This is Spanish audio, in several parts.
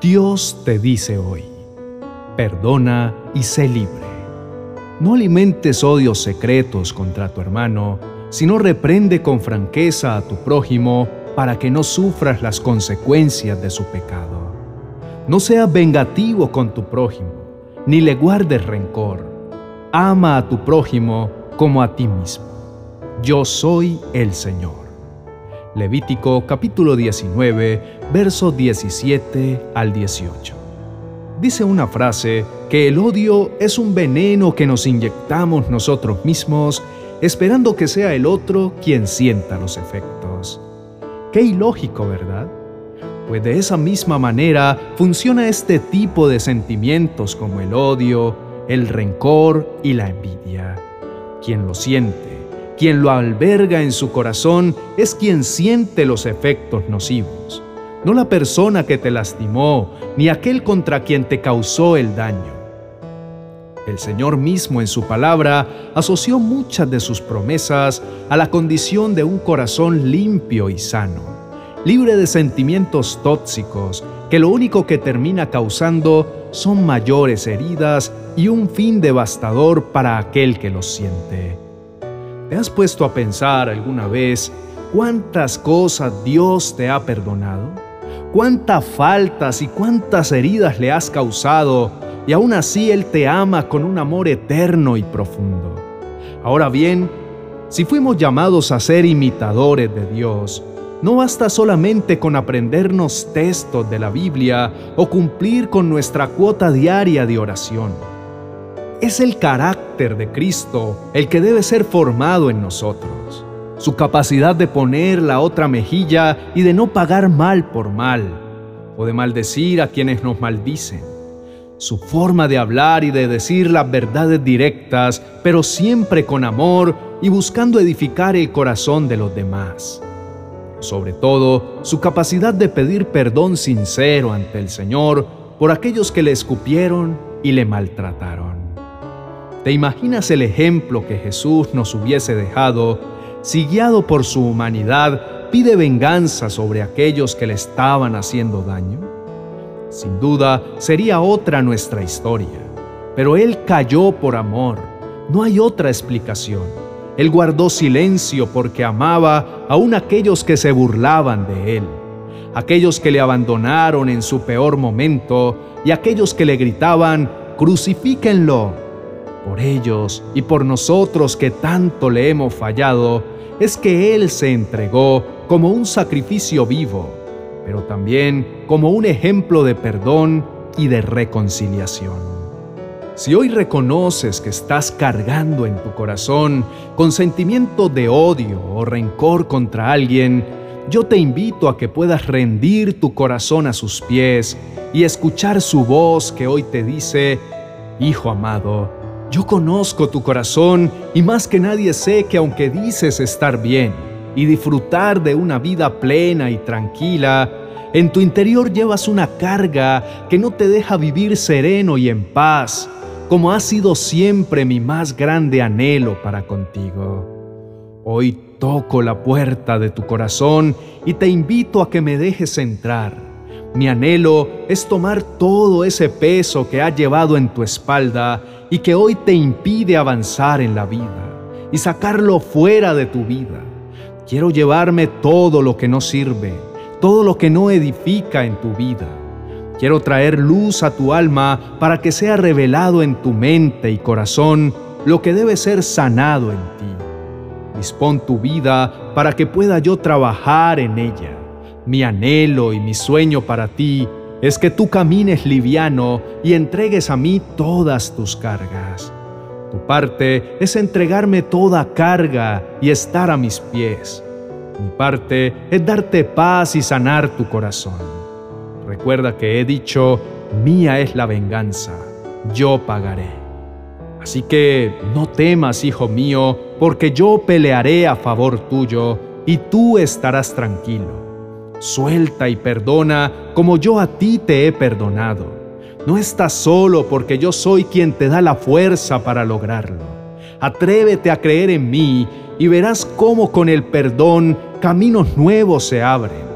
Dios te dice hoy, perdona y sé libre. No alimentes odios secretos contra tu hermano, sino reprende con franqueza a tu prójimo para que no sufras las consecuencias de su pecado. No seas vengativo con tu prójimo, ni le guardes rencor. Ama a tu prójimo como a ti mismo. Yo soy el Señor. Levítico capítulo 19, versos 17 al 18. Dice una frase que el odio es un veneno que nos inyectamos nosotros mismos esperando que sea el otro quien sienta los efectos. Qué ilógico, ¿verdad? Pues de esa misma manera funciona este tipo de sentimientos como el odio, el rencor y la envidia. Quien lo siente quien lo alberga en su corazón es quien siente los efectos nocivos, no la persona que te lastimó, ni aquel contra quien te causó el daño. El Señor mismo en su palabra asoció muchas de sus promesas a la condición de un corazón limpio y sano, libre de sentimientos tóxicos que lo único que termina causando son mayores heridas y un fin devastador para aquel que los siente. ¿Te has puesto a pensar alguna vez cuántas cosas Dios te ha perdonado? ¿Cuántas faltas y cuántas heridas le has causado y aún así Él te ama con un amor eterno y profundo? Ahora bien, si fuimos llamados a ser imitadores de Dios, no basta solamente con aprendernos textos de la Biblia o cumplir con nuestra cuota diaria de oración. Es el carácter de Cristo el que debe ser formado en nosotros. Su capacidad de poner la otra mejilla y de no pagar mal por mal, o de maldecir a quienes nos maldicen. Su forma de hablar y de decir las verdades directas, pero siempre con amor y buscando edificar el corazón de los demás. Sobre todo, su capacidad de pedir perdón sincero ante el Señor por aquellos que le escupieron y le maltrataron. ¿Te imaginas el ejemplo que Jesús nos hubiese dejado si guiado por su humanidad pide venganza sobre aquellos que le estaban haciendo daño? Sin duda sería otra nuestra historia, pero Él cayó por amor, no hay otra explicación. Él guardó silencio porque amaba aún aquellos que se burlaban de Él, aquellos que le abandonaron en su peor momento y aquellos que le gritaban, crucifíquenlo por ellos y por nosotros que tanto le hemos fallado, es que Él se entregó como un sacrificio vivo, pero también como un ejemplo de perdón y de reconciliación. Si hoy reconoces que estás cargando en tu corazón con sentimiento de odio o rencor contra alguien, yo te invito a que puedas rendir tu corazón a sus pies y escuchar su voz que hoy te dice, Hijo amado, yo conozco tu corazón y más que nadie sé que aunque dices estar bien y disfrutar de una vida plena y tranquila, en tu interior llevas una carga que no te deja vivir sereno y en paz, como ha sido siempre mi más grande anhelo para contigo. Hoy toco la puerta de tu corazón y te invito a que me dejes entrar. Mi anhelo es tomar todo ese peso que ha llevado en tu espalda y que hoy te impide avanzar en la vida y sacarlo fuera de tu vida. Quiero llevarme todo lo que no sirve, todo lo que no edifica en tu vida. Quiero traer luz a tu alma para que sea revelado en tu mente y corazón lo que debe ser sanado en ti. Dispón tu vida para que pueda yo trabajar en ella. Mi anhelo y mi sueño para ti es que tú camines liviano y entregues a mí todas tus cargas. Tu parte es entregarme toda carga y estar a mis pies. Mi parte es darte paz y sanar tu corazón. Recuerda que he dicho, mía es la venganza, yo pagaré. Así que no temas, hijo mío, porque yo pelearé a favor tuyo y tú estarás tranquilo Suelta y perdona como yo a ti te he perdonado. No estás solo porque yo soy quien te da la fuerza para lograrlo. Atrévete a creer en mí y verás cómo con el perdón caminos nuevos se abren.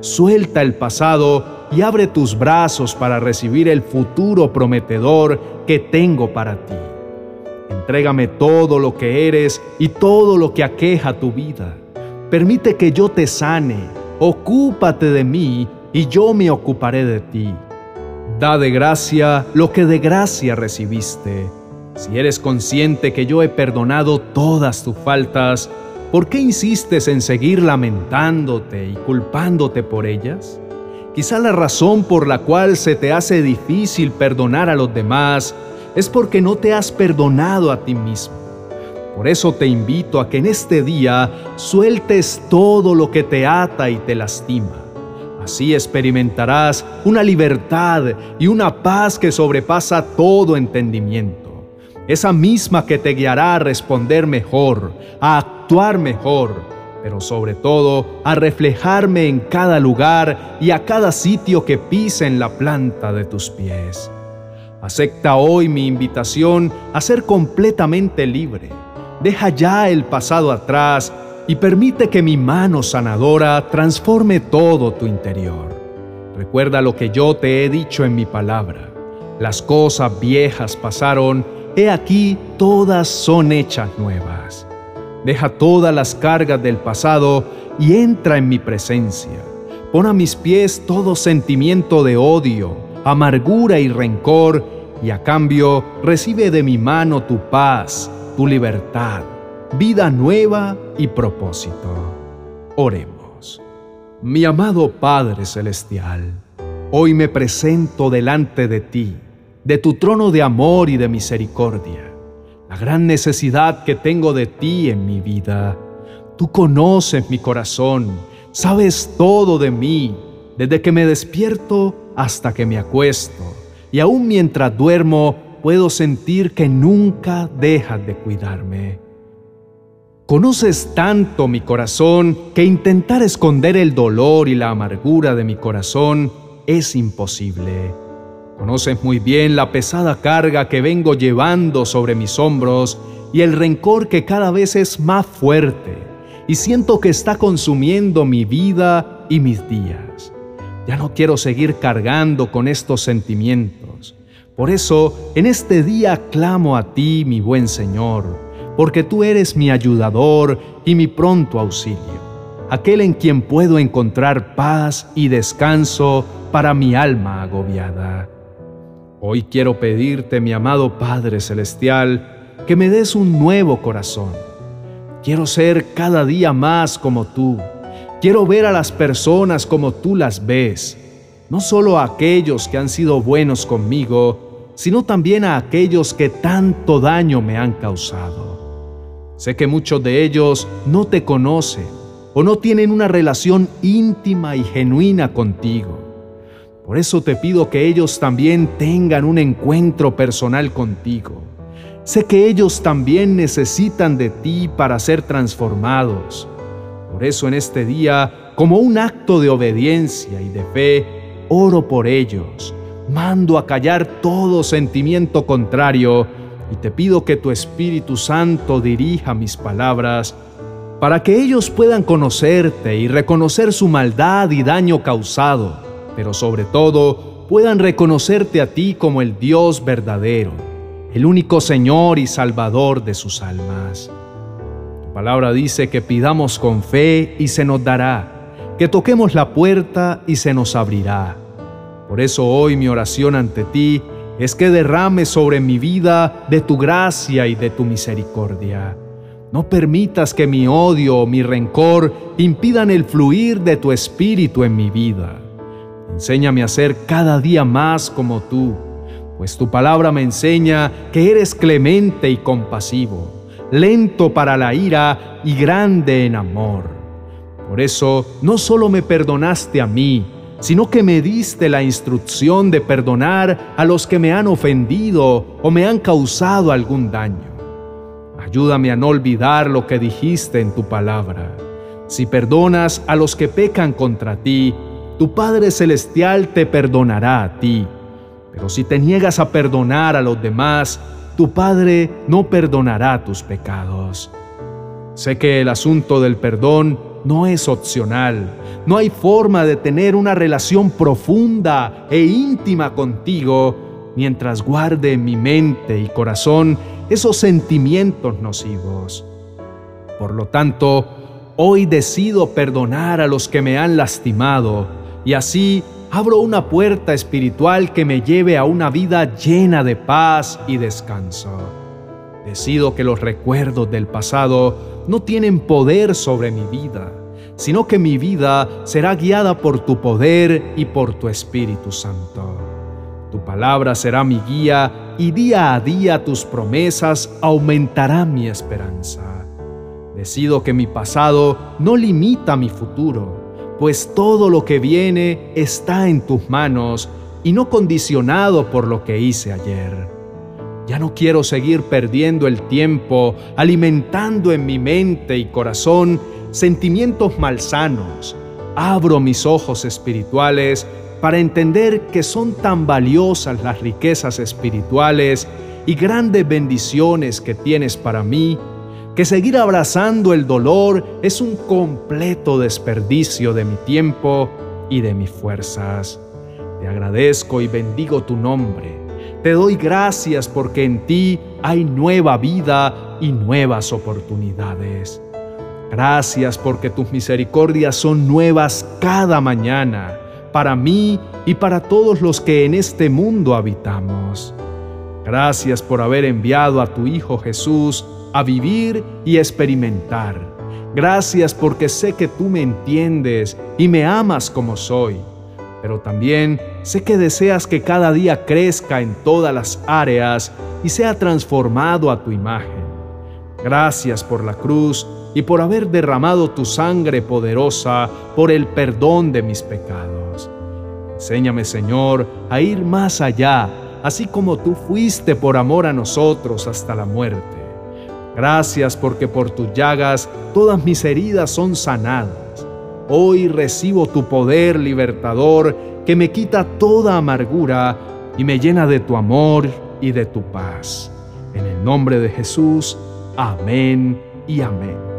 Suelta el pasado y abre tus brazos para recibir el futuro prometedor que tengo para ti. Entrégame todo lo que eres y todo lo que aqueja tu vida. Permite que yo te sane. Ocúpate de mí y yo me ocuparé de ti. Da de gracia lo que de gracia recibiste. Si eres consciente que yo he perdonado todas tus faltas, ¿por qué insistes en seguir lamentándote y culpándote por ellas? Quizá la razón por la cual se te hace difícil perdonar a los demás es porque no te has perdonado a ti mismo. Por eso te invito a que en este día sueltes todo lo que te ata y te lastima. Así experimentarás una libertad y una paz que sobrepasa todo entendimiento. Esa misma que te guiará a responder mejor, a actuar mejor, pero sobre todo a reflejarme en cada lugar y a cada sitio que pise en la planta de tus pies. Acepta hoy mi invitación a ser completamente libre Deja ya el pasado atrás y permite que mi mano sanadora transforme todo tu interior. Recuerda lo que yo te he dicho en mi palabra. Las cosas viejas pasaron, he aquí todas son hechas nuevas. Deja todas las cargas del pasado y entra en mi presencia. Pon a mis pies todo sentimiento de odio, amargura y rencor, y a cambio recibe de mi mano tu paz, tu libertad, vida nueva y propósito. Oremos. Mi amado Padre Celestial, hoy me presento delante de ti, de tu trono de amor y de misericordia, la gran necesidad que tengo de ti en mi vida. Tú conoces mi corazón, sabes todo de mí, desde que me despierto hasta que me acuesto, y aún mientras duermo, puedo sentir que nunca dejas de cuidarme. Conoces tanto mi corazón que intentar esconder el dolor y la amargura de mi corazón es imposible. Conoces muy bien la pesada carga que vengo llevando sobre mis hombros y el rencor que cada vez es más fuerte y siento que está consumiendo mi vida y mis días. Ya no quiero seguir cargando con estos sentimientos. Por eso, en este día clamo a ti, mi buen Señor, porque tú eres mi ayudador y mi pronto auxilio, aquel en quien puedo encontrar paz y descanso para mi alma agobiada. Hoy quiero pedirte, mi amado Padre Celestial, que me des un nuevo corazón. Quiero ser cada día más como tú. Quiero ver a las personas como tú las ves, no solo a aquellos que han sido buenos conmigo, sino también a aquellos que tanto daño me han causado. Sé que muchos de ellos no te conocen o no tienen una relación íntima y genuina contigo. Por eso te pido que ellos también tengan un encuentro personal contigo. Sé que ellos también necesitan de ti para ser transformados. Por eso en este día, como un acto de obediencia y de fe, oro por ellos mando a callar todo sentimiento contrario y te pido que tu Espíritu Santo dirija mis palabras para que ellos puedan conocerte y reconocer su maldad y daño causado, pero sobre todo puedan reconocerte a ti como el Dios verdadero, el único Señor y Salvador de sus almas. Tu palabra dice que pidamos con fe y se nos dará, que toquemos la puerta y se nos abrirá por eso hoy mi oración ante ti es que derrames sobre mi vida de tu gracia y de tu misericordia. No permitas que mi odio o mi rencor impidan el fluir de tu espíritu en mi vida. Enséñame a ser cada día más como tú, pues tu palabra me enseña que eres clemente y compasivo, lento para la ira y grande en amor. Por eso no solo me perdonaste a mí, sino que me diste la instrucción de perdonar a los que me han ofendido o me han causado algún daño. Ayúdame a no olvidar lo que dijiste en tu palabra. Si perdonas a los que pecan contra ti, tu Padre Celestial te perdonará a ti. Pero si te niegas a perdonar a los demás, tu Padre no perdonará tus pecados. Sé que el asunto del perdón no es opcional. No hay forma de tener una relación profunda e íntima contigo mientras guarde en mi mente y corazón esos sentimientos nocivos. Por lo tanto, hoy decido perdonar a los que me han lastimado y así abro una puerta espiritual que me lleve a una vida llena de paz y descanso. Decido que los recuerdos del pasado no tienen poder sobre mi vida sino que mi vida será guiada por tu poder y por tu Espíritu Santo. Tu palabra será mi guía y día a día tus promesas aumentarán mi esperanza. Decido que mi pasado no limita mi futuro, pues todo lo que viene está en tus manos y no condicionado por lo que hice ayer. Ya no quiero seguir perdiendo el tiempo alimentando en mi mente y corazón sentimientos malsanos, abro mis ojos espirituales para entender que son tan valiosas las riquezas espirituales y grandes bendiciones que tienes para mí, que seguir abrazando el dolor es un completo desperdicio de mi tiempo y de mis fuerzas. Te agradezco y bendigo tu nombre. Te doy gracias porque en ti hay nueva vida y nuevas oportunidades. Gracias porque tus misericordias son nuevas cada mañana, para mí y para todos los que en este mundo habitamos. Gracias por haber enviado a tu Hijo Jesús a vivir y experimentar. Gracias porque sé que tú me entiendes y me amas como soy, pero también sé que deseas que cada día crezca en todas las áreas y sea transformado a tu imagen. Gracias por la cruz y por haber derramado tu sangre poderosa por el perdón de mis pecados. Enséñame, Señor, a ir más allá, así como tú fuiste por amor a nosotros hasta la muerte. Gracias porque por tus llagas todas mis heridas son sanadas. Hoy recibo tu poder libertador que me quita toda amargura y me llena de tu amor y de tu paz. En el nombre de Jesús, amén y amén.